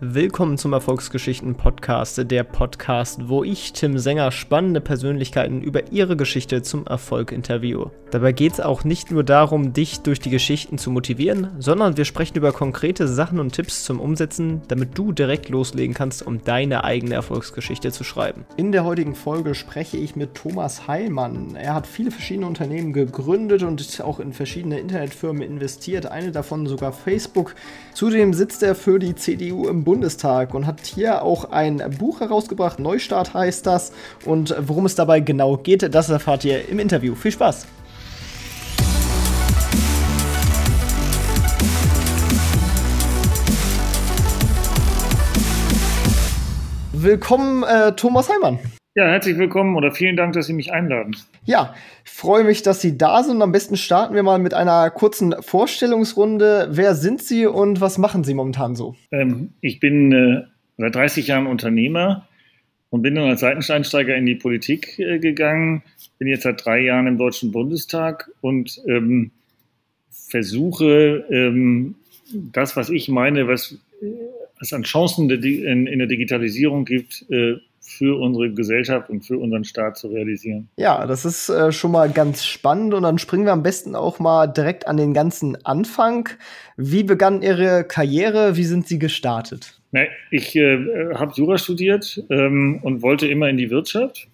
Willkommen zum Erfolgsgeschichten Podcast, der Podcast, wo ich, Tim Sänger, spannende Persönlichkeiten über ihre Geschichte zum Erfolg interviewe. Dabei geht es auch nicht nur darum, dich durch die Geschichten zu motivieren, sondern wir sprechen über konkrete Sachen und Tipps zum Umsetzen, damit du direkt loslegen kannst, um deine eigene Erfolgsgeschichte zu schreiben. In der heutigen Folge spreche ich mit Thomas Heilmann. Er hat viele verschiedene Unternehmen gegründet und auch in verschiedene Internetfirmen investiert, eine davon sogar Facebook. Zudem sitzt er für die CDU im Bundestag und hat hier auch ein Buch herausgebracht. Neustart heißt das. Und worum es dabei genau geht, das erfahrt ihr im Interview. Viel Spaß! Willkommen, äh, Thomas Heimann. Ja, herzlich willkommen oder vielen Dank, dass Sie mich einladen. Ja, ich freue mich, dass Sie da sind. Am besten starten wir mal mit einer kurzen Vorstellungsrunde. Wer sind Sie und was machen Sie momentan so? Ähm, ich bin äh, seit 30 Jahren Unternehmer und bin dann als Seitensteinsteiger in die Politik äh, gegangen. Bin jetzt seit drei Jahren im Deutschen Bundestag und ähm, versuche ähm, das, was ich meine, was es an Chancen in, in der Digitalisierung gibt, äh, für unsere Gesellschaft und für unseren Staat zu realisieren. Ja, das ist äh, schon mal ganz spannend und dann springen wir am besten auch mal direkt an den ganzen Anfang. Wie begann Ihre Karriere? Wie sind Sie gestartet? Na, ich äh, habe Jura studiert ähm, und wollte immer in die Wirtschaft.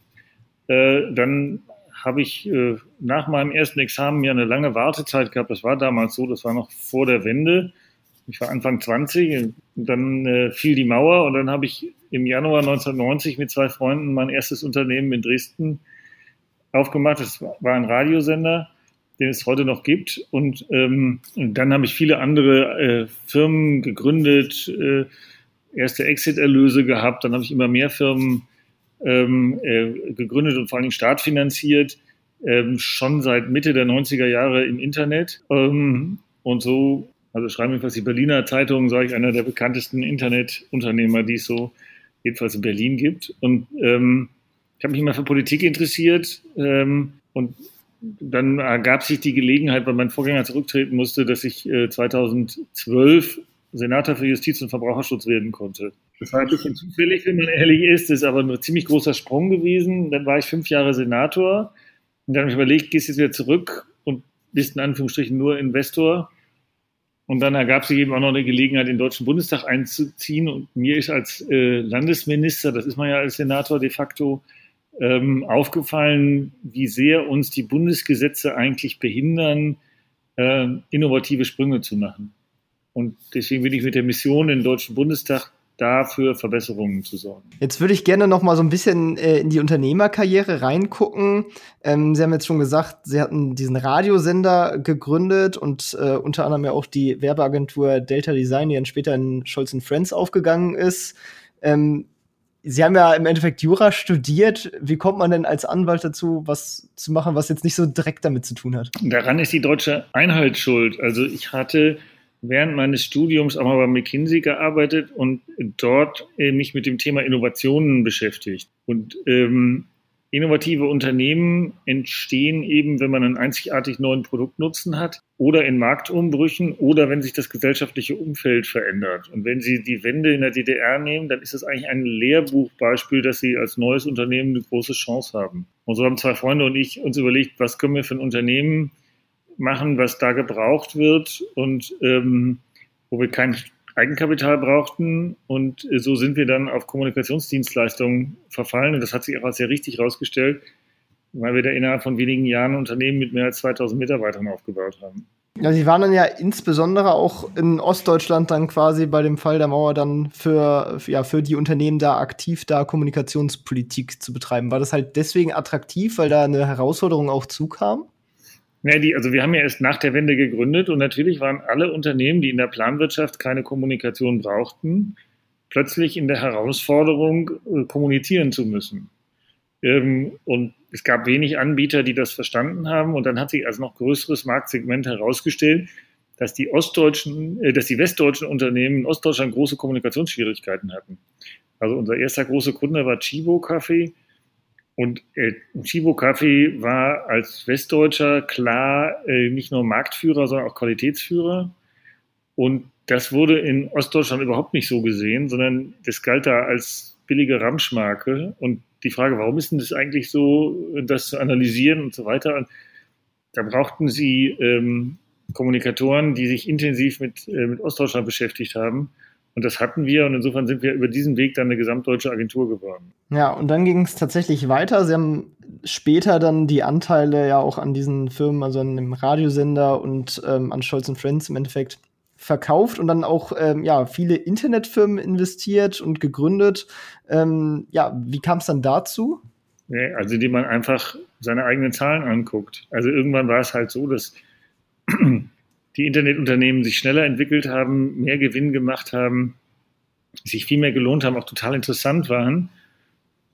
Äh, dann habe ich äh, nach meinem ersten Examen ja eine lange Wartezeit gehabt. Das war damals so, das war noch vor der Wende. Ich war Anfang 20 und dann äh, fiel die Mauer und dann habe ich im Januar 1990 mit zwei Freunden mein erstes Unternehmen in Dresden aufgemacht. Das war ein Radiosender, den es heute noch gibt. Und, ähm, dann habe ich viele andere äh, Firmen gegründet, äh, erste Exit-Erlöse gehabt. Dann habe ich immer mehr Firmen ähm, äh, gegründet und vor allen Dingen staatfinanziert. Ähm, schon seit Mitte der 90er Jahre im Internet. Ähm, und so, also schreiben jedenfalls die Berliner Zeitung, sage ich, einer der bekanntesten Internetunternehmer, die es so jedenfalls in Berlin gibt. Und ähm, ich habe mich immer für Politik interessiert ähm, und dann ergab sich die Gelegenheit, weil mein Vorgänger zurücktreten musste, dass ich äh, 2012 Senator für Justiz und Verbraucherschutz werden konnte. Das war ein bisschen zufällig, wenn man ehrlich ist, das ist aber ein ziemlich großer Sprung gewesen. Dann war ich fünf Jahre Senator und dann habe ich überlegt, gehst jetzt wieder zurück und bist in Anführungsstrichen nur Investor und dann ergab sich eben auch noch eine Gelegenheit, den Deutschen Bundestag einzuziehen. Und mir ist als äh, Landesminister, das ist man ja als Senator de facto, ähm, aufgefallen, wie sehr uns die Bundesgesetze eigentlich behindern, äh, innovative Sprünge zu machen. Und deswegen bin ich mit der Mission in den Deutschen Bundestag dafür Verbesserungen zu sorgen. Jetzt würde ich gerne noch mal so ein bisschen äh, in die Unternehmerkarriere reingucken. Ähm, Sie haben jetzt schon gesagt, Sie hatten diesen Radiosender gegründet und äh, unter anderem ja auch die Werbeagentur Delta Design, die dann später in Scholz Friends aufgegangen ist. Ähm, Sie haben ja im Endeffekt Jura studiert. Wie kommt man denn als Anwalt dazu, was zu machen, was jetzt nicht so direkt damit zu tun hat? Daran ist die deutsche Einheit schuld. Also ich hatte während meines Studiums auch mal bei McKinsey gearbeitet und dort äh, mich mit dem Thema Innovationen beschäftigt. Und ähm, innovative Unternehmen entstehen eben, wenn man einen einzigartig neuen Produktnutzen hat oder in Marktumbrüchen oder wenn sich das gesellschaftliche Umfeld verändert. Und wenn Sie die Wende in der DDR nehmen, dann ist das eigentlich ein Lehrbuchbeispiel, dass Sie als neues Unternehmen eine große Chance haben. Und so haben zwei Freunde und ich uns überlegt, was können wir für ein Unternehmen machen, was da gebraucht wird und ähm, wo wir kein Eigenkapital brauchten. Und äh, so sind wir dann auf Kommunikationsdienstleistungen verfallen. Und das hat sich auch als sehr richtig herausgestellt, weil wir da innerhalb von wenigen Jahren ein Unternehmen mit mehr als 2000 Mitarbeitern aufgebaut haben. Ja, Sie waren dann ja insbesondere auch in Ostdeutschland dann quasi bei dem Fall der Mauer dann für, ja, für die Unternehmen da aktiv da Kommunikationspolitik zu betreiben. War das halt deswegen attraktiv, weil da eine Herausforderung auch zukam? Ja, die, also wir haben ja erst nach der Wende gegründet und natürlich waren alle Unternehmen, die in der Planwirtschaft keine Kommunikation brauchten, plötzlich in der Herausforderung, äh, kommunizieren zu müssen. Ähm, und es gab wenig Anbieter, die das verstanden haben. Und dann hat sich als noch größeres Marktsegment herausgestellt, dass die ostdeutschen, äh, dass die westdeutschen Unternehmen in Ostdeutschland große Kommunikationsschwierigkeiten hatten. Also unser erster großer Kunde war Chibo Kaffee und äh, Chibo Kaffee war als Westdeutscher klar äh, nicht nur Marktführer, sondern auch Qualitätsführer. Und das wurde in Ostdeutschland überhaupt nicht so gesehen, sondern das galt da als billige Ramschmarke. Und die Frage, warum ist denn das eigentlich so, das zu analysieren und so weiter. Da brauchten sie ähm, Kommunikatoren, die sich intensiv mit, äh, mit Ostdeutschland beschäftigt haben. Und das hatten wir und insofern sind wir über diesen Weg dann eine gesamtdeutsche Agentur geworden. Ja, und dann ging es tatsächlich weiter. Sie haben später dann die Anteile ja auch an diesen Firmen, also an dem Radiosender und ähm, an Scholz Friends im Endeffekt verkauft und dann auch ähm, ja viele Internetfirmen investiert und gegründet. Ähm, ja, wie kam es dann dazu? Also, indem man einfach seine eigenen Zahlen anguckt. Also irgendwann war es halt so, dass die Internetunternehmen sich schneller entwickelt haben, mehr Gewinn gemacht haben, sich viel mehr gelohnt haben, auch total interessant waren.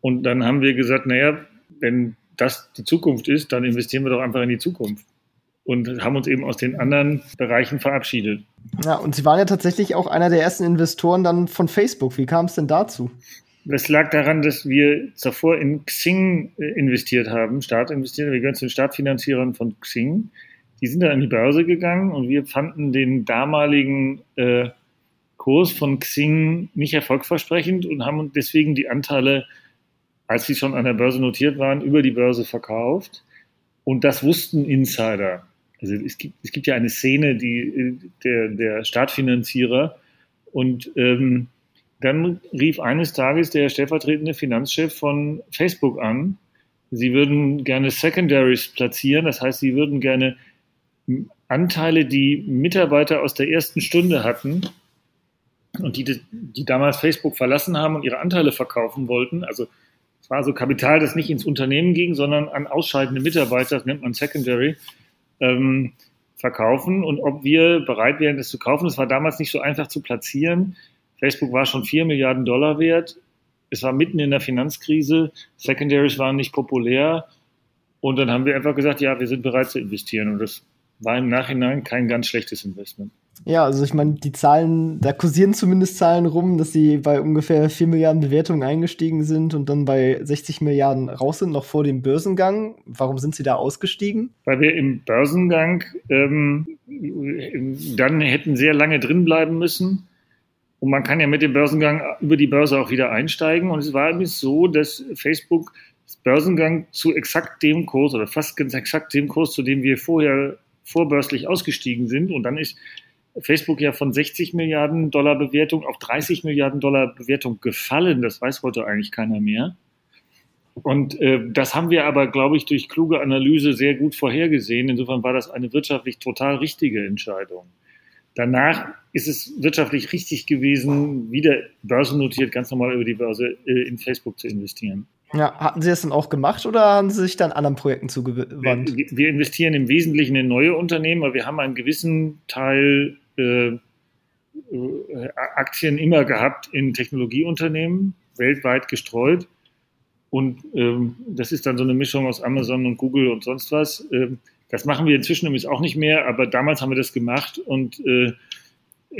Und dann haben wir gesagt, naja, wenn das die Zukunft ist, dann investieren wir doch einfach in die Zukunft. Und haben uns eben aus den anderen Bereichen verabschiedet. Ja, und Sie waren ja tatsächlich auch einer der ersten Investoren dann von Facebook. Wie kam es denn dazu? Das lag daran, dass wir zuvor in Xing äh, investiert haben, Staat investiert. Wir gehören zu den Startfinanzierern von Xing. Die sind dann an die Börse gegangen und wir fanden den damaligen äh, Kurs von Xing nicht erfolgversprechend und haben deswegen die Anteile, als sie schon an der Börse notiert waren, über die Börse verkauft. Und das wussten Insider. Also es gibt, es gibt ja eine Szene, die der, der Startfinanzierer und ähm, dann rief eines Tages der stellvertretende Finanzchef von Facebook an. Sie würden gerne Secondaries platzieren, das heißt, sie würden gerne Anteile, die Mitarbeiter aus der ersten Stunde hatten und die, die damals Facebook verlassen haben und ihre Anteile verkaufen wollten. Also es war so Kapital, das nicht ins Unternehmen ging, sondern an ausscheidende Mitarbeiter, das nennt man Secondary, ähm, verkaufen. Und ob wir bereit wären, das zu kaufen, das war damals nicht so einfach zu platzieren. Facebook war schon 4 Milliarden Dollar wert. Es war mitten in der Finanzkrise. Secondaries waren nicht populär. Und dann haben wir einfach gesagt, ja, wir sind bereit zu investieren. Und das war im Nachhinein kein ganz schlechtes Investment. Ja, also ich meine, die Zahlen, da kursieren zumindest Zahlen rum, dass sie bei ungefähr 4 Milliarden Bewertungen eingestiegen sind und dann bei 60 Milliarden raus sind, noch vor dem Börsengang. Warum sind sie da ausgestiegen? Weil wir im Börsengang ähm, dann hätten sehr lange drin bleiben müssen und man kann ja mit dem Börsengang über die Börse auch wieder einsteigen. Und es war nämlich so, dass Facebook Börsengang zu exakt dem Kurs oder fast ganz exakt dem Kurs, zu dem wir vorher vorbörslich ausgestiegen sind. Und dann ist Facebook ja von 60 Milliarden Dollar Bewertung auf 30 Milliarden Dollar Bewertung gefallen. Das weiß heute eigentlich keiner mehr. Und äh, das haben wir aber, glaube ich, durch kluge Analyse sehr gut vorhergesehen. Insofern war das eine wirtschaftlich total richtige Entscheidung. Danach ist es wirtschaftlich richtig gewesen, wieder börsennotiert, ganz normal über die Börse äh, in Facebook zu investieren. Ja, hatten Sie das dann auch gemacht oder haben Sie sich dann anderen Projekten zugewandt? Wir, wir investieren im Wesentlichen in neue Unternehmen, aber wir haben einen gewissen Teil äh, äh Aktien immer gehabt in Technologieunternehmen, weltweit gestreut. Und ähm, das ist dann so eine Mischung aus Amazon und Google und sonst was. Ähm, das machen wir inzwischen übrigens auch nicht mehr, aber damals haben wir das gemacht und äh,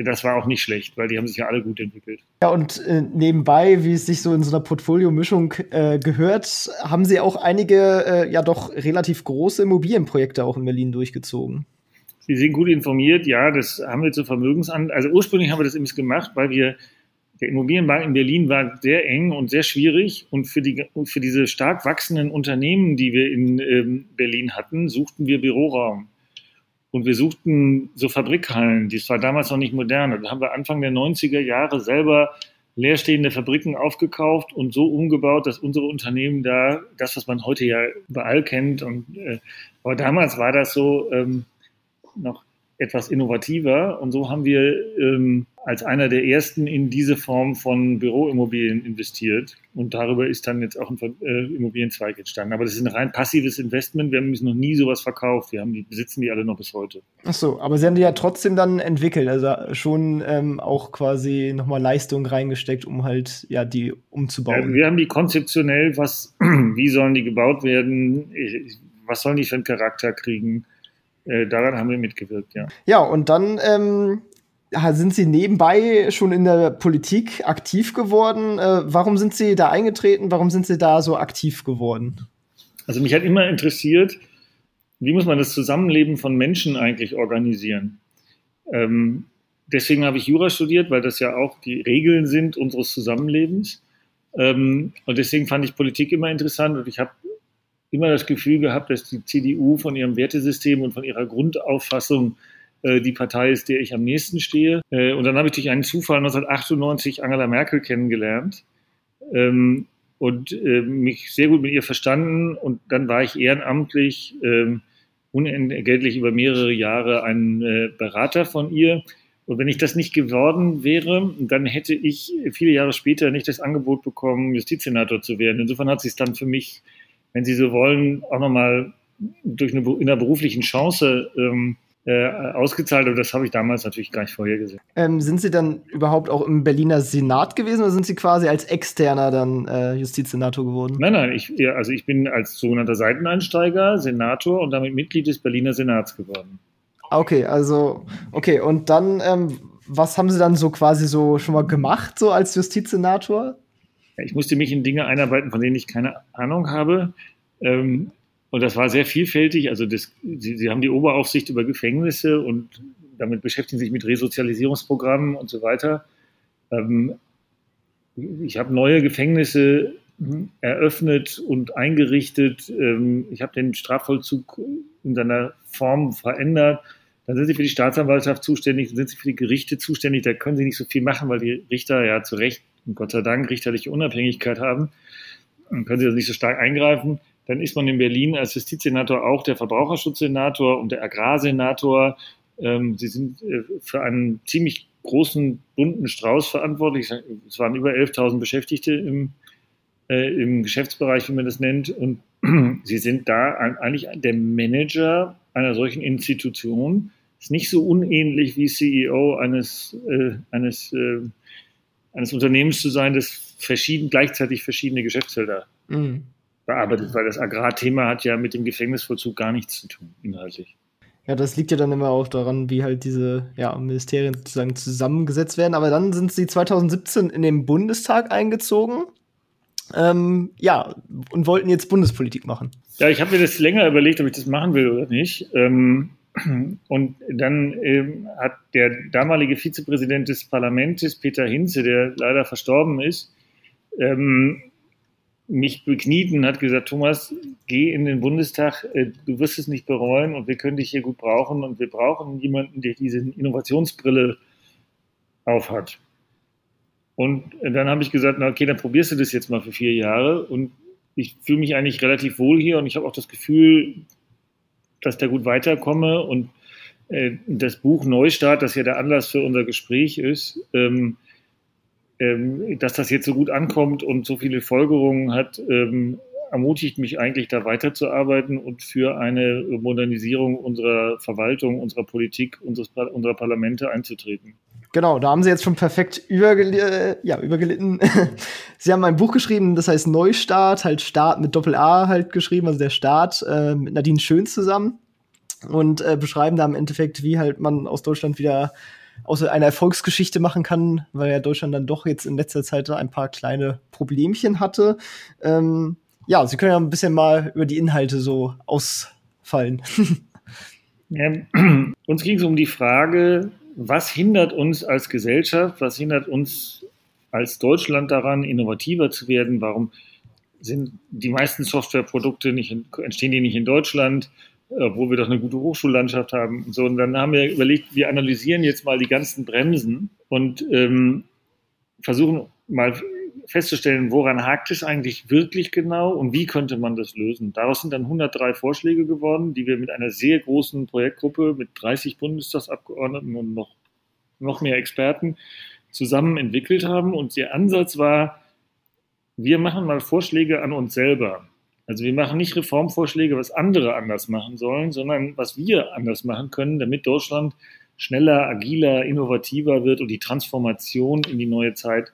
das war auch nicht schlecht, weil die haben sich ja alle gut entwickelt. Ja, und äh, nebenbei, wie es sich so in so einer Portfolio-Mischung äh, gehört, haben Sie auch einige äh, ja doch relativ große Immobilienprojekte auch in Berlin durchgezogen. Sie sind gut informiert, ja, das haben wir zur Vermögensan. Also ursprünglich haben wir das immer gemacht, weil wir der Immobilienmarkt in Berlin war sehr eng und sehr schwierig. Und für, die, für diese stark wachsenden Unternehmen, die wir in ähm, Berlin hatten, suchten wir Büroraum. Und wir suchten so Fabrikhallen, die war damals noch nicht modern. Da haben wir Anfang der 90er Jahre selber leerstehende Fabriken aufgekauft und so umgebaut, dass unsere Unternehmen da, das, was man heute ja überall kennt, und äh, aber damals war das so ähm, noch etwas innovativer und so haben wir ähm, als einer der ersten in diese Form von Büroimmobilien investiert und darüber ist dann jetzt auch ein äh, Immobilienzweig entstanden. Aber das ist ein rein passives Investment. Wir haben noch nie sowas verkauft. Wir haben die, besitzen die alle noch bis heute. Ach so, aber Sie haben die ja trotzdem dann entwickelt, also schon ähm, auch quasi nochmal Leistung reingesteckt, um halt ja die umzubauen. Also wir haben die konzeptionell, was, wie sollen die gebaut werden, was sollen die für einen Charakter kriegen äh, daran haben wir mitgewirkt, ja. Ja, und dann ähm, sind Sie nebenbei schon in der Politik aktiv geworden. Äh, warum sind Sie da eingetreten? Warum sind Sie da so aktiv geworden? Also mich hat immer interessiert, wie muss man das Zusammenleben von Menschen eigentlich organisieren? Ähm, deswegen habe ich Jura studiert, weil das ja auch die Regeln sind unseres Zusammenlebens. Ähm, und deswegen fand ich Politik immer interessant und ich habe immer das Gefühl gehabt, dass die CDU von ihrem Wertesystem und von ihrer Grundauffassung äh, die Partei ist, der ich am nächsten stehe. Äh, und dann habe ich durch einen Zufall 1998 Angela Merkel kennengelernt ähm, und äh, mich sehr gut mit ihr verstanden. Und dann war ich ehrenamtlich ähm, unentgeltlich über mehrere Jahre ein äh, Berater von ihr. Und wenn ich das nicht geworden wäre, dann hätte ich viele Jahre später nicht das Angebot bekommen, Justizsenator zu werden. Insofern hat sich dann für mich, wenn Sie so wollen, auch nochmal durch eine, in einer beruflichen Chance ähm, äh, ausgezahlt. Und das habe ich damals natürlich gar nicht vorhergesehen. Ähm, sind Sie dann überhaupt auch im Berliner Senat gewesen oder sind Sie quasi als Externer dann äh, Justizsenator geworden? Nein, nein, ich, also ich bin als sogenannter Seiteneinsteiger Senator und damit Mitglied des Berliner Senats geworden. Okay, also, okay, und dann, ähm, was haben Sie dann so quasi so schon mal gemacht, so als Justizsenator? Ich musste mich in Dinge einarbeiten, von denen ich keine Ahnung habe. Ähm, und das war sehr vielfältig. Also das, Sie, Sie haben die Oberaufsicht über Gefängnisse und damit beschäftigen sich mit Resozialisierungsprogrammen und so weiter. Ähm, ich habe neue Gefängnisse eröffnet und eingerichtet. Ähm, ich habe den Strafvollzug in seiner Form verändert. Dann sind sie für die Staatsanwaltschaft zuständig, dann sind sie für die Gerichte zuständig. Da können sie nicht so viel machen, weil die Richter ja zu Recht und Gott sei Dank richterliche Unabhängigkeit haben. Dann können sie also nicht so stark eingreifen. Dann ist man in Berlin als Justizsenator auch der Verbraucherschutzsenator und der Agrarsenator. Ähm, sie sind äh, für einen ziemlich großen, bunten Strauß verantwortlich. Es waren über 11.000 Beschäftigte im, äh, im Geschäftsbereich, wie man das nennt. Und sie sind da eigentlich der Manager einer solchen Institution ist nicht so unähnlich wie CEO eines, äh, eines, äh, eines Unternehmens zu sein, das verschieden, gleichzeitig verschiedene Geschäftsfelder mhm. Bearbeitet, weil das Agrarthema hat ja mit dem Gefängnisvollzug gar nichts zu tun, inhaltlich. Ja, das liegt ja dann immer auch daran, wie halt diese ja, Ministerien sozusagen zusammengesetzt werden. Aber dann sind sie 2017 in den Bundestag eingezogen. Ähm, ja, und wollten jetzt Bundespolitik machen. Ja, ich habe mir das länger überlegt, ob ich das machen will oder nicht. Ähm, und dann ähm, hat der damalige Vizepräsident des Parlaments, Peter Hinze, der leider verstorben ist, ähm, mich bekniet und hat gesagt, Thomas, geh in den Bundestag, äh, du wirst es nicht bereuen und wir können dich hier gut brauchen und wir brauchen jemanden, der diese Innovationsbrille aufhat. Und dann habe ich gesagt, na okay, dann probierst du das jetzt mal für vier Jahre und ich fühle mich eigentlich relativ wohl hier und ich habe auch das Gefühl, dass da gut weiterkomme. Und äh, das Buch Neustart, das ja der Anlass für unser Gespräch ist, ähm, ähm, dass das jetzt so gut ankommt und so viele Folgerungen hat, ähm, ermutigt mich eigentlich da weiterzuarbeiten und für eine Modernisierung unserer Verwaltung, unserer Politik, unseres, unserer Parlamente einzutreten. Genau, da haben sie jetzt schon perfekt übergel äh, ja, übergelitten. sie haben ein Buch geschrieben, das heißt Neustart, halt Start mit Doppel-A halt geschrieben, also der Start äh, mit Nadine Schön zusammen und äh, beschreiben da im Endeffekt, wie halt man aus Deutschland wieder aus einer Erfolgsgeschichte machen kann, weil ja Deutschland dann doch jetzt in letzter Zeit ein paar kleine Problemchen hatte. Ähm, ja, Sie können ja ein bisschen mal über die Inhalte so ausfallen. ja, uns ging es um die Frage, was hindert uns als Gesellschaft, was hindert uns als Deutschland daran, innovativer zu werden? Warum sind die meisten Softwareprodukte nicht entstehen die nicht in Deutschland, obwohl wir doch eine gute Hochschullandschaft haben? So, und dann haben wir überlegt, wir analysieren jetzt mal die ganzen Bremsen und ähm, versuchen mal festzustellen, woran hakt es eigentlich wirklich genau und wie könnte man das lösen. Daraus sind dann 103 Vorschläge geworden, die wir mit einer sehr großen Projektgruppe mit 30 Bundestagsabgeordneten und noch, noch mehr Experten zusammen entwickelt haben. Und der Ansatz war, wir machen mal Vorschläge an uns selber. Also wir machen nicht Reformvorschläge, was andere anders machen sollen, sondern was wir anders machen können, damit Deutschland schneller, agiler, innovativer wird und die Transformation in die neue Zeit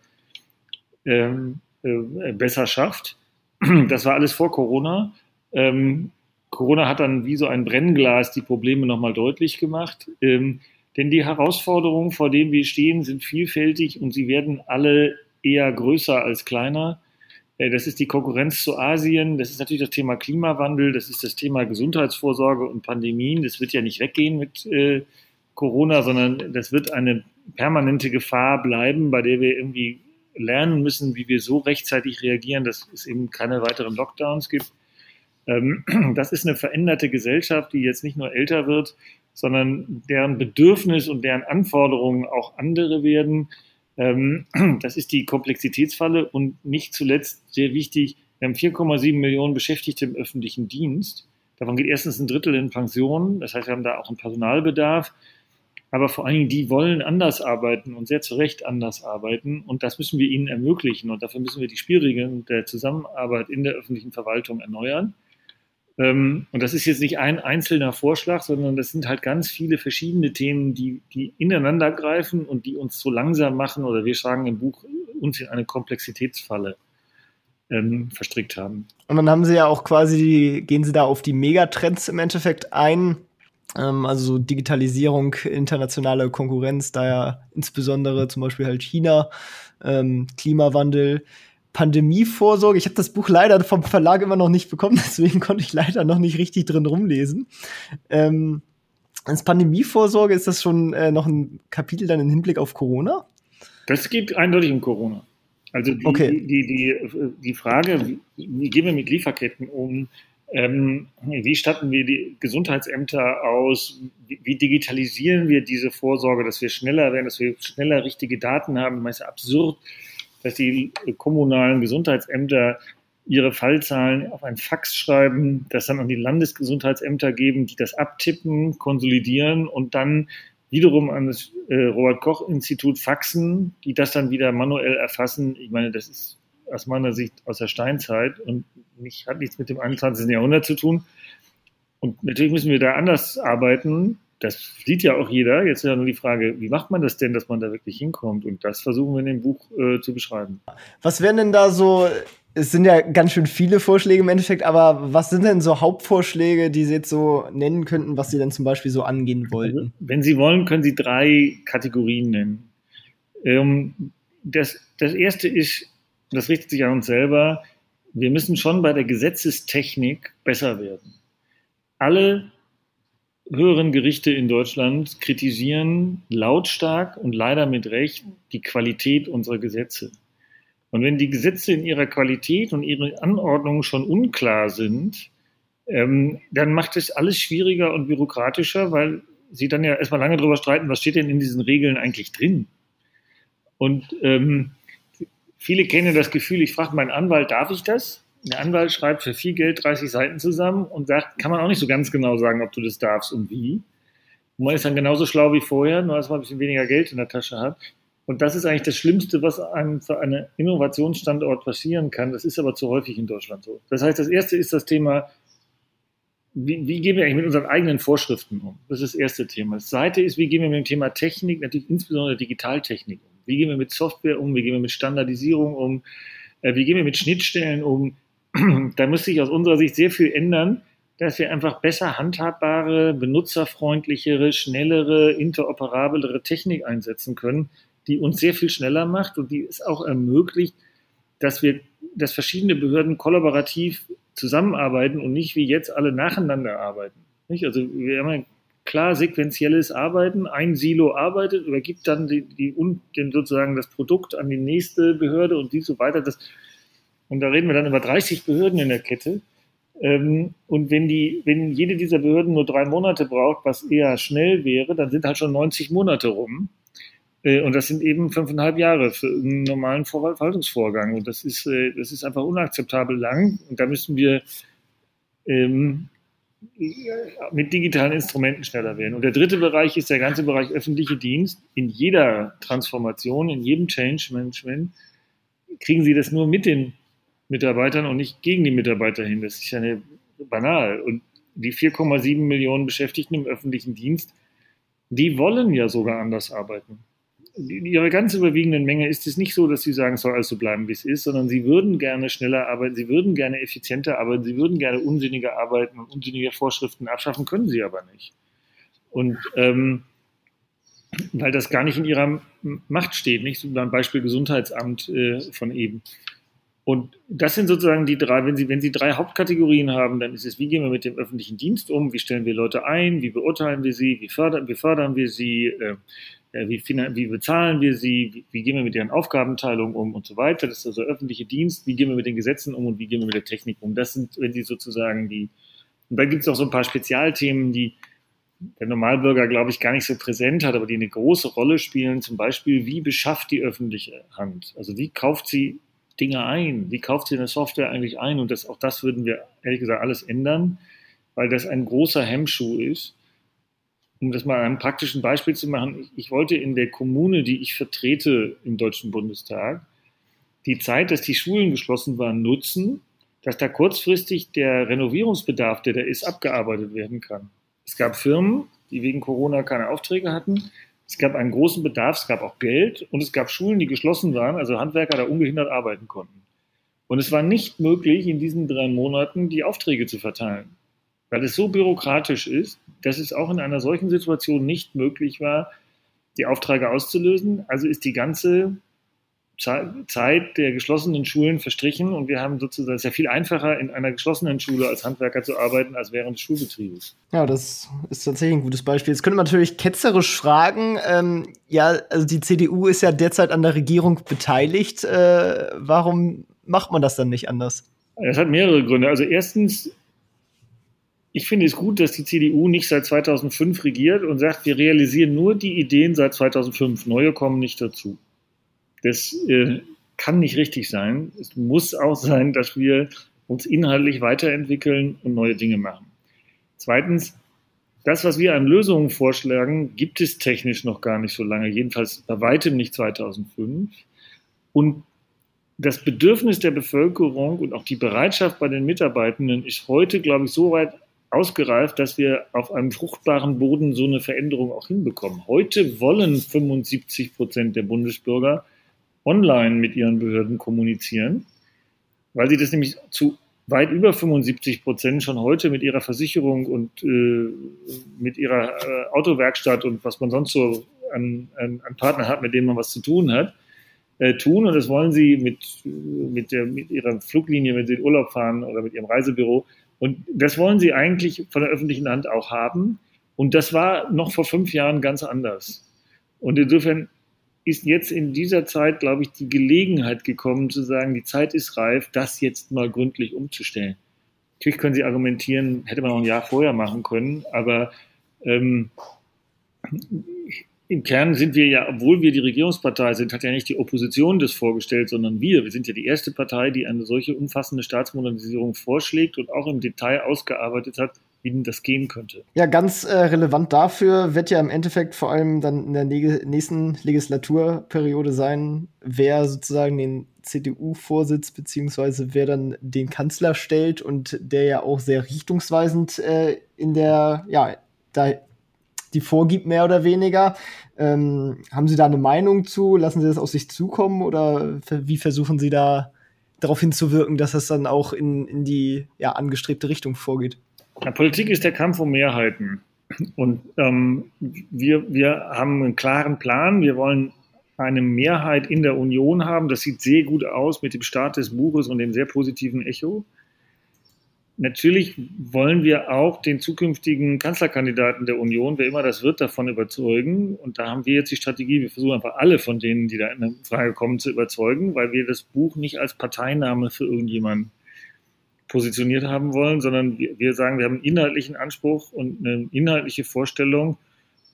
ähm, äh, besser schafft. Das war alles vor Corona. Ähm, Corona hat dann wie so ein Brennglas die Probleme nochmal deutlich gemacht. Ähm, denn die Herausforderungen, vor denen wir stehen, sind vielfältig und sie werden alle eher größer als kleiner. Äh, das ist die Konkurrenz zu Asien, das ist natürlich das Thema Klimawandel, das ist das Thema Gesundheitsvorsorge und Pandemien. Das wird ja nicht weggehen mit, äh, Corona, sondern das wird eine permanente Gefahr bleiben, bei der wir irgendwie lernen müssen, wie wir so rechtzeitig reagieren, dass es eben keine weiteren Lockdowns gibt. Ähm, das ist eine veränderte Gesellschaft, die jetzt nicht nur älter wird, sondern deren Bedürfnis und deren Anforderungen auch andere werden. Ähm, das ist die Komplexitätsfalle und nicht zuletzt sehr wichtig, wir haben 4,7 Millionen Beschäftigte im öffentlichen Dienst. Davon geht erstens ein Drittel in Pensionen. Das heißt, wir haben da auch einen Personalbedarf. Aber vor allen Dingen, die wollen anders arbeiten und sehr zu Recht anders arbeiten. Und das müssen wir ihnen ermöglichen. Und dafür müssen wir die Spielregeln der Zusammenarbeit in der öffentlichen Verwaltung erneuern. Ähm, und das ist jetzt nicht ein einzelner Vorschlag, sondern das sind halt ganz viele verschiedene Themen, die, die ineinander greifen und die uns so langsam machen, oder wir sagen im Buch, uns in eine Komplexitätsfalle ähm, verstrickt haben. Und dann haben sie ja auch quasi, gehen sie da auf die Megatrends im Endeffekt ein. Ähm, also Digitalisierung, internationale Konkurrenz, da ja insbesondere zum Beispiel halt China, ähm, Klimawandel, Pandemievorsorge. Ich habe das Buch leider vom Verlag immer noch nicht bekommen, deswegen konnte ich leider noch nicht richtig drin rumlesen. Ähm, als Pandemievorsorge ist das schon äh, noch ein Kapitel dann im Hinblick auf Corona? Das geht eindeutig um Corona. Also die, okay. die, die, die, Frage, wie, gehen wir mit Lieferketten um? Ähm, wie statten wir die Gesundheitsämter aus? Wie, wie, digitalisieren wir diese Vorsorge, dass wir schneller werden, dass wir schneller richtige Daten haben? Ich meine, absurd, dass die kommunalen Gesundheitsämter ihre Fallzahlen auf ein Fax schreiben, das dann an die Landesgesundheitsämter geben, die das abtippen, konsolidieren und dann wiederum an das äh, Robert Koch Institut faxen, die das dann wieder manuell erfassen. Ich meine, das ist aus meiner Sicht aus der Steinzeit und nicht, hat nichts mit dem 21. Jahrhundert zu tun. Und natürlich müssen wir da anders arbeiten das sieht ja auch jeder. Jetzt ist ja nur die Frage, wie macht man das denn, dass man da wirklich hinkommt? Und das versuchen wir in dem Buch äh, zu beschreiben. Was wären denn da so, es sind ja ganz schön viele Vorschläge im Endeffekt, aber was sind denn so Hauptvorschläge, die Sie jetzt so nennen könnten, was Sie denn zum Beispiel so angehen wollten? Also, wenn Sie wollen, können Sie drei Kategorien nennen. Ähm, das, das erste ist, das richtet sich an uns selber, wir müssen schon bei der Gesetzestechnik besser werden. Alle höheren Gerichte in Deutschland kritisieren lautstark und leider mit Recht die Qualität unserer Gesetze. Und wenn die Gesetze in ihrer Qualität und ihre Anordnungen schon unklar sind, ähm, dann macht es alles schwieriger und bürokratischer, weil sie dann ja erstmal lange darüber streiten, was steht denn in diesen Regeln eigentlich drin. Und ähm, viele kennen das Gefühl, ich frage meinen Anwalt, darf ich das? Der Anwalt schreibt für viel Geld 30 Seiten zusammen und sagt, kann man auch nicht so ganz genau sagen, ob du das darfst und wie. Und man ist dann genauso schlau wie vorher, nur dass man ein bisschen weniger Geld in der Tasche hat. Und das ist eigentlich das Schlimmste, was einem für einen Innovationsstandort passieren kann. Das ist aber zu häufig in Deutschland so. Das heißt, das erste ist das Thema, wie, wie gehen wir eigentlich mit unseren eigenen Vorschriften um? Das ist das erste Thema. Das zweite ist, wie gehen wir mit dem Thema Technik, natürlich insbesondere Digitaltechnik um? Wie gehen wir mit Software um? Wie gehen wir mit Standardisierung um? Äh, wie gehen wir mit Schnittstellen um? Da muss sich aus unserer Sicht sehr viel ändern, dass wir einfach besser handhabbare, benutzerfreundlichere, schnellere, interoperablere Technik einsetzen können, die uns sehr viel schneller macht und die es auch ermöglicht, dass wir, dass verschiedene Behörden kollaborativ zusammenarbeiten und nicht wie jetzt alle nacheinander arbeiten. Nicht? Also wir haben ein klar sequenzielles Arbeiten. Ein Silo arbeitet, übergibt dann die, die, den, sozusagen das Produkt an die nächste Behörde und die so weiter. Das, und da reden wir dann über 30 Behörden in der Kette. Ähm, und wenn die, wenn jede dieser Behörden nur drei Monate braucht, was eher schnell wäre, dann sind halt schon 90 Monate rum. Äh, und das sind eben fünfeinhalb Jahre für einen normalen Verwaltungsvorgang. Und das ist, äh, das ist einfach unakzeptabel lang. Und da müssen wir ähm, mit digitalen Instrumenten schneller werden. Und der dritte Bereich ist der ganze Bereich öffentliche Dienst. In jeder Transformation, in jedem Change Management kriegen Sie das nur mit den Mitarbeitern und nicht gegen die Mitarbeiter hin. Das ist ja eine, banal. Und die 4,7 Millionen Beschäftigten im öffentlichen Dienst, die wollen ja sogar anders arbeiten. In ihrer ganz überwiegenden Menge ist es nicht so, dass sie sagen, es soll alles so bleiben, wie es ist, sondern sie würden gerne schneller arbeiten, sie würden gerne effizienter arbeiten, sie würden gerne unsinniger arbeiten und unsinnige Vorschriften abschaffen, können sie aber nicht. Und ähm, weil das gar nicht in ihrer Macht steht, nicht so beim Beispiel Gesundheitsamt äh, von eben. Und das sind sozusagen die drei, wenn Sie, wenn Sie drei Hauptkategorien haben, dann ist es, wie gehen wir mit dem öffentlichen Dienst um, wie stellen wir Leute ein, wie beurteilen wir sie, wie fördern, wie fördern wir sie, äh, wie, wie, bezahlen wir sie, wie, wie, gehen wir mit deren Aufgabenteilung um und so weiter. Das ist also öffentliche Dienst, wie gehen wir mit den Gesetzen um und wie gehen wir mit der Technik um. Das sind, wenn Sie sozusagen die, und da gibt es auch so ein paar Spezialthemen, die der Normalbürger, glaube ich, gar nicht so präsent hat, aber die eine große Rolle spielen. Zum Beispiel, wie beschafft die öffentliche Hand? Also wie kauft sie Dinge ein? Wie kauft sie eine Software eigentlich ein? Und das, auch das würden wir ehrlich gesagt alles ändern, weil das ein großer Hemmschuh ist. Um das mal ein praktischen Beispiel zu machen, ich wollte in der Kommune, die ich vertrete im Deutschen Bundestag, die Zeit, dass die Schulen geschlossen waren, nutzen, dass da kurzfristig der Renovierungsbedarf, der da ist, abgearbeitet werden kann. Es gab Firmen, die wegen Corona keine Aufträge hatten. Es gab einen großen Bedarf, es gab auch Geld und es gab Schulen, die geschlossen waren, also Handwerker da ungehindert arbeiten konnten. Und es war nicht möglich, in diesen drei Monaten die Aufträge zu verteilen, weil es so bürokratisch ist, dass es auch in einer solchen Situation nicht möglich war, die Aufträge auszulösen. Also ist die ganze Zeit der geschlossenen Schulen verstrichen und wir haben sozusagen, es ist ja viel einfacher, in einer geschlossenen Schule als Handwerker zu arbeiten, als während des Schulbetriebes. Ja, das ist tatsächlich ein gutes Beispiel. Jetzt könnte man natürlich ketzerisch fragen, ähm, ja, also die CDU ist ja derzeit an der Regierung beteiligt. Äh, warum macht man das dann nicht anders? Es hat mehrere Gründe. Also erstens, ich finde es gut, dass die CDU nicht seit 2005 regiert und sagt, wir realisieren nur die Ideen seit 2005. Neue kommen nicht dazu. Das äh, kann nicht richtig sein. Es muss auch sein, dass wir uns inhaltlich weiterentwickeln und neue Dinge machen. Zweitens, das, was wir an Lösungen vorschlagen, gibt es technisch noch gar nicht so lange, jedenfalls bei weitem nicht 2005. Und das Bedürfnis der Bevölkerung und auch die Bereitschaft bei den Mitarbeitenden ist heute, glaube ich, so weit ausgereift, dass wir auf einem fruchtbaren Boden so eine Veränderung auch hinbekommen. Heute wollen 75 Prozent der Bundesbürger online mit ihren Behörden kommunizieren, weil sie das nämlich zu weit über 75 Prozent schon heute mit ihrer Versicherung und äh, mit ihrer äh, Autowerkstatt und was man sonst so an, an, an Partner hat, mit denen man was zu tun hat, äh, tun. Und das wollen sie mit, mit, der, mit ihrer Fluglinie, wenn sie in Urlaub fahren oder mit ihrem Reisebüro. Und das wollen sie eigentlich von der öffentlichen Hand auch haben. Und das war noch vor fünf Jahren ganz anders. Und insofern ist jetzt in dieser Zeit, glaube ich, die Gelegenheit gekommen zu sagen, die Zeit ist reif, das jetzt mal gründlich umzustellen. Natürlich können Sie argumentieren, hätte man auch ein Jahr vorher machen können, aber ähm, im Kern sind wir ja, obwohl wir die Regierungspartei sind, hat ja nicht die Opposition das vorgestellt, sondern wir. Wir sind ja die erste Partei, die eine solche umfassende Staatsmodernisierung vorschlägt und auch im Detail ausgearbeitet hat, denn das gehen könnte. Ja, ganz äh, relevant dafür wird ja im Endeffekt vor allem dann in der nächsten Legislaturperiode sein, wer sozusagen den CDU-Vorsitz beziehungsweise wer dann den Kanzler stellt und der ja auch sehr richtungsweisend äh, in der, ja, da die vorgibt, mehr oder weniger. Ähm, haben Sie da eine Meinung zu? Lassen Sie das auf sich zukommen oder wie versuchen Sie da darauf hinzuwirken, dass das dann auch in, in die ja, angestrebte Richtung vorgeht? Ja, Politik ist der Kampf um Mehrheiten. Und ähm, wir, wir haben einen klaren Plan. Wir wollen eine Mehrheit in der Union haben. Das sieht sehr gut aus mit dem Start des Buches und dem sehr positiven Echo. Natürlich wollen wir auch den zukünftigen Kanzlerkandidaten der Union, wer immer das wird, davon überzeugen. Und da haben wir jetzt die Strategie, wir versuchen einfach alle von denen, die da in Frage kommen, zu überzeugen, weil wir das Buch nicht als Parteiname für irgendjemanden positioniert haben wollen, sondern wir, wir sagen, wir haben einen inhaltlichen Anspruch und eine inhaltliche Vorstellung.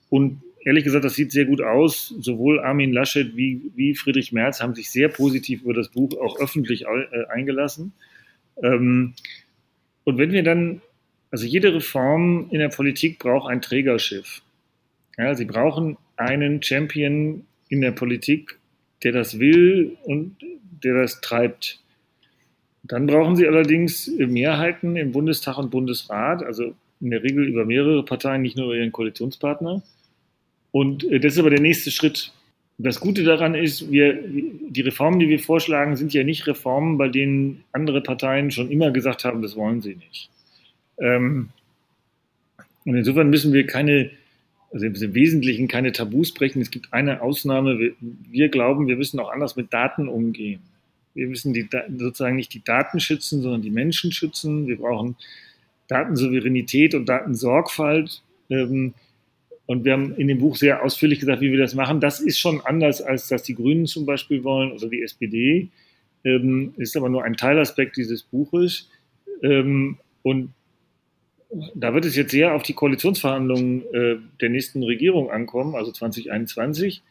Und ehrlich gesagt, das sieht sehr gut aus. Sowohl Armin Laschet wie, wie Friedrich Merz haben sich sehr positiv über das Buch auch öffentlich äh, eingelassen. Ähm, und wenn wir dann, also jede Reform in der Politik braucht ein Trägerschiff. Ja, sie brauchen einen Champion in der Politik, der das will und der das treibt. Dann brauchen Sie allerdings Mehrheiten im Bundestag und Bundesrat, also in der Regel über mehrere Parteien, nicht nur über Ihren Koalitionspartner. Und äh, das ist aber der nächste Schritt. Das Gute daran ist, wir, die Reformen, die wir vorschlagen, sind ja nicht Reformen, bei denen andere Parteien schon immer gesagt haben, das wollen sie nicht. Ähm, und insofern müssen wir keine, also im Wesentlichen keine Tabus brechen. Es gibt eine Ausnahme. Wir, wir glauben, wir müssen auch anders mit Daten umgehen. Wir müssen die, sozusagen nicht die Daten schützen, sondern die Menschen schützen. Wir brauchen Datensouveränität und Datensorgfalt. Ähm, und wir haben in dem Buch sehr ausführlich gesagt, wie wir das machen. Das ist schon anders, als das die Grünen zum Beispiel wollen oder die SPD. Ähm, ist aber nur ein Teilaspekt dieses Buches. Ähm, und da wird es jetzt sehr auf die Koalitionsverhandlungen äh, der nächsten Regierung ankommen, also 2021.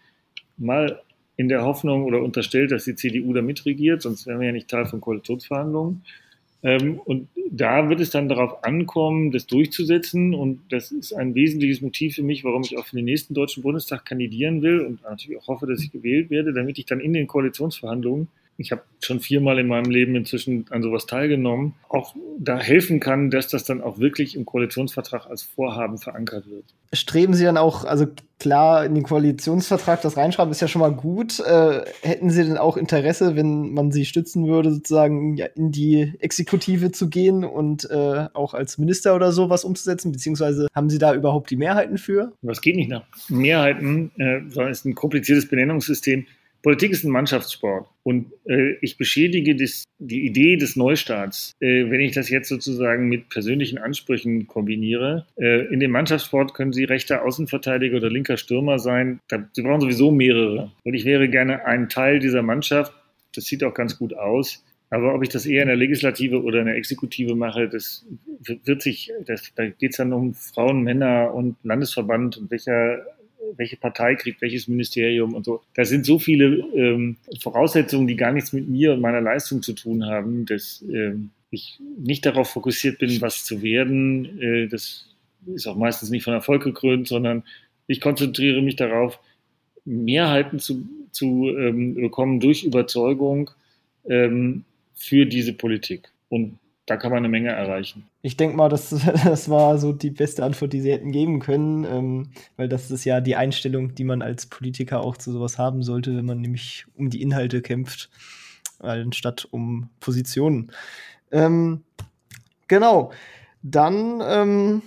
Mal in der Hoffnung oder unterstellt, dass die CDU da mitregiert, sonst wären wir ja nicht Teil von Koalitionsverhandlungen. Ähm, und da wird es dann darauf ankommen, das durchzusetzen. Und das ist ein wesentliches Motiv für mich, warum ich auch für den nächsten Deutschen Bundestag kandidieren will und natürlich auch hoffe, dass ich gewählt werde, damit ich dann in den Koalitionsverhandlungen ich habe schon viermal in meinem Leben inzwischen an sowas teilgenommen, auch da helfen kann, dass das dann auch wirklich im Koalitionsvertrag als Vorhaben verankert wird. Streben Sie dann auch, also klar, in den Koalitionsvertrag das reinschreiben ist ja schon mal gut. Äh, hätten Sie denn auch Interesse, wenn man Sie stützen würde, sozusagen ja, in die Exekutive zu gehen und äh, auch als Minister oder so was umzusetzen? Beziehungsweise haben Sie da überhaupt die Mehrheiten für? Was geht nicht nach Mehrheiten, äh, sondern es ist ein kompliziertes Benennungssystem. Politik ist ein Mannschaftssport und äh, ich beschädige das, die Idee des Neustarts, äh, wenn ich das jetzt sozusagen mit persönlichen Ansprüchen kombiniere. Äh, in dem Mannschaftssport können Sie rechter Außenverteidiger oder linker Stürmer sein. Da, Sie brauchen sowieso mehrere. Und ich wäre gerne ein Teil dieser Mannschaft. Das sieht auch ganz gut aus. Aber ob ich das eher in der Legislative oder in der Exekutive mache, das wird sich, das, da geht es dann um Frauen, Männer und Landesverband und welcher welche Partei kriegt welches Ministerium und so. Da sind so viele ähm, Voraussetzungen, die gar nichts mit mir und meiner Leistung zu tun haben, dass ähm, ich nicht darauf fokussiert bin, was zu werden. Äh, das ist auch meistens nicht von Erfolg gekrönt, sondern ich konzentriere mich darauf, Mehrheiten zu, zu ähm, bekommen durch Überzeugung ähm, für diese Politik. Und da kann man eine Menge erreichen. Ich denke mal, das, das war so die beste Antwort, die sie hätten geben können, ähm, weil das ist ja die Einstellung, die man als Politiker auch zu sowas haben sollte, wenn man nämlich um die Inhalte kämpft, anstatt um Positionen. Ähm, genau. Dann ähm,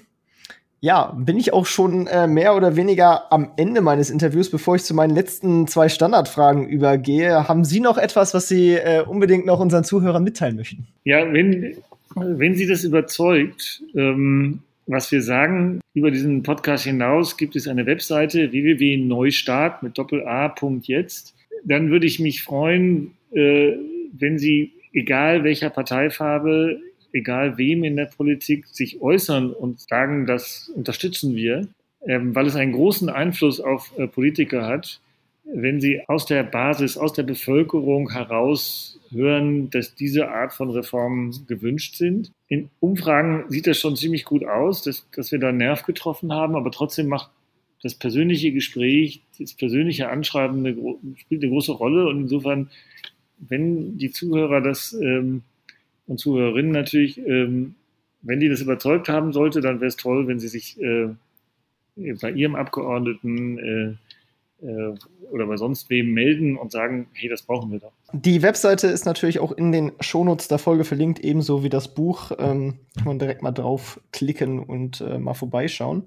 ja, bin ich auch schon äh, mehr oder weniger am Ende meines Interviews, bevor ich zu meinen letzten zwei Standardfragen übergehe. Haben Sie noch etwas, was Sie äh, unbedingt noch unseren Zuhörern mitteilen möchten? Ja, wenn, wenn Sie das überzeugt, ähm, was wir sagen, über diesen Podcast hinaus gibt es eine Webseite www.neustart mit doppel-a.jetzt. Dann würde ich mich freuen, äh, wenn Sie, egal welcher Parteifarbe, egal wem in der Politik, sich äußern und sagen, das unterstützen wir, ähm, weil es einen großen Einfluss auf äh, Politiker hat, wenn sie aus der Basis, aus der Bevölkerung heraus hören, dass diese Art von Reformen gewünscht sind. In Umfragen sieht das schon ziemlich gut aus, dass, dass wir da einen Nerv getroffen haben, aber trotzdem macht das persönliche Gespräch, das persönliche Anschreiben eine, spielt eine große Rolle und insofern, wenn die Zuhörer das ähm, und Zuhörerinnen natürlich, ähm, wenn die das überzeugt haben sollte, dann wäre es toll, wenn sie sich äh, bei ihrem Abgeordneten äh, äh, oder bei sonst wem melden und sagen, hey, das brauchen wir doch. Die Webseite ist natürlich auch in den Shownotes der Folge verlinkt, ebenso wie das Buch. Ähm, kann man direkt mal draufklicken und äh, mal vorbeischauen.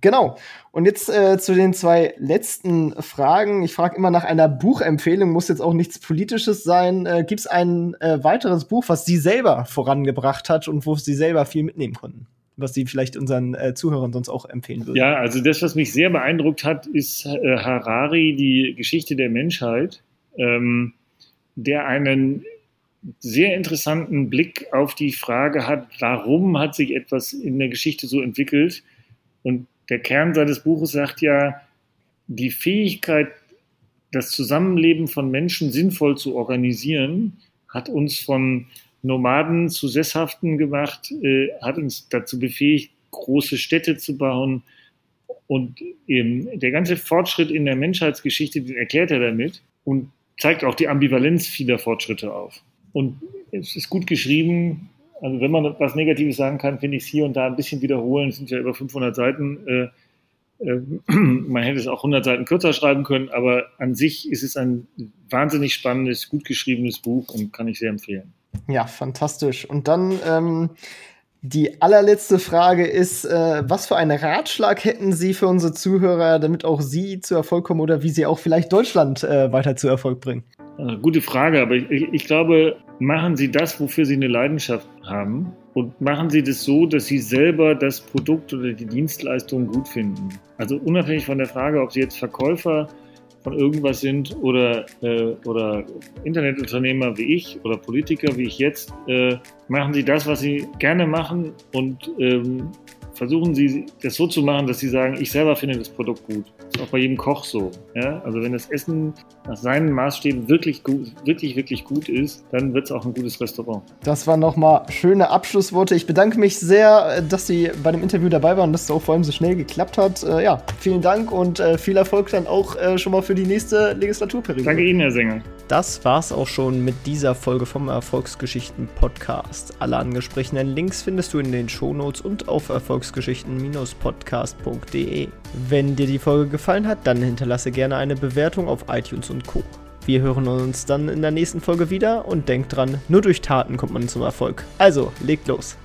Genau. Und jetzt äh, zu den zwei letzten Fragen. Ich frage immer nach einer Buchempfehlung, muss jetzt auch nichts Politisches sein. Äh, Gibt es ein äh, weiteres Buch, was Sie selber vorangebracht hat und wo Sie selber viel mitnehmen konnten? Was Sie vielleicht unseren äh, Zuhörern sonst auch empfehlen würden? Ja, also das, was mich sehr beeindruckt hat, ist äh, Harari, die Geschichte der Menschheit, ähm, der einen sehr interessanten Blick auf die Frage hat, warum hat sich etwas in der Geschichte so entwickelt und der Kern seines Buches sagt ja, die Fähigkeit, das Zusammenleben von Menschen sinnvoll zu organisieren, hat uns von Nomaden zu Sesshaften gemacht, äh, hat uns dazu befähigt, große Städte zu bauen. Und eben der ganze Fortschritt in der Menschheitsgeschichte, den erklärt er damit und zeigt auch die Ambivalenz vieler Fortschritte auf. Und es ist gut geschrieben, also wenn man was Negatives sagen kann, finde ich es hier und da ein bisschen wiederholen. Es sind ja über 500 Seiten. Äh, äh, man hätte es auch 100 Seiten kürzer schreiben können, aber an sich ist es ein wahnsinnig spannendes, gut geschriebenes Buch und kann ich sehr empfehlen. Ja, fantastisch. Und dann ähm, die allerletzte Frage ist, äh, was für einen Ratschlag hätten Sie für unsere Zuhörer, damit auch Sie zu Erfolg kommen oder wie Sie auch vielleicht Deutschland äh, weiter zu Erfolg bringen? Äh, gute Frage, aber ich, ich, glaube, machen Sie das, wofür Sie eine Leidenschaft haben und machen Sie das so, dass Sie selber das Produkt oder die Dienstleistung gut finden. Also unabhängig von der Frage, ob Sie jetzt Verkäufer von irgendwas sind oder, äh, oder Internetunternehmer wie ich oder Politiker wie ich jetzt, äh, machen Sie das, was Sie gerne machen und ähm, versuchen Sie das so zu machen, dass Sie sagen, ich selber finde das Produkt gut. Das ist auch bei jedem Koch so. Ja? Also wenn das Essen nach seinen Maßstäben wirklich gut, wirklich, wirklich gut ist, dann wird es auch ein gutes Restaurant. Das waren nochmal schöne Abschlussworte. Ich bedanke mich sehr, dass Sie bei dem Interview dabei waren und dass es auch vor allem so schnell geklappt hat. Äh, ja, vielen Dank und äh, viel Erfolg dann auch äh, schon mal für die nächste Legislaturperiode. Danke Ihnen, Herr Sänger. Das war's auch schon mit dieser Folge vom Erfolgsgeschichten Podcast. Alle angesprochenen Links findest du in den Shownotes und auf erfolgsgeschichten-podcast.de. Wenn dir die Folge gefallen hat, dann hinterlasse gerne eine Bewertung auf iTunes und Co. Wir hören uns dann in der nächsten Folge wieder und denkt dran, nur durch Taten kommt man zum Erfolg. Also, legt los.